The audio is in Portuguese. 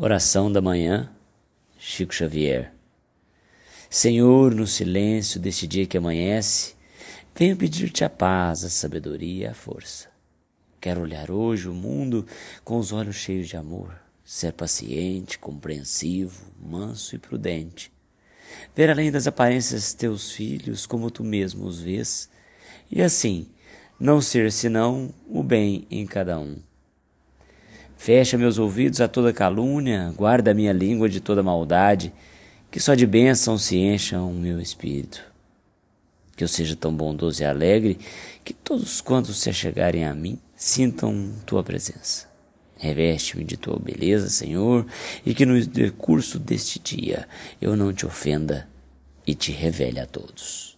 Oração da manhã, Chico Xavier. Senhor, no silêncio deste dia que amanhece, venho pedir-te a paz, a sabedoria e a força. Quero olhar hoje o mundo com os olhos cheios de amor, ser paciente, compreensivo, manso e prudente. Ver além das aparências teus filhos como tu mesmo os vês, e assim não ser senão o bem em cada um. Fecha meus ouvidos a toda calúnia, guarda minha língua de toda maldade, que só de bênção se encha o meu espírito. Que eu seja tão bondoso e alegre que todos quantos se achegarem a mim sintam tua presença. Reveste-me de tua beleza, Senhor, e que no decurso deste dia eu não te ofenda e te revele a todos.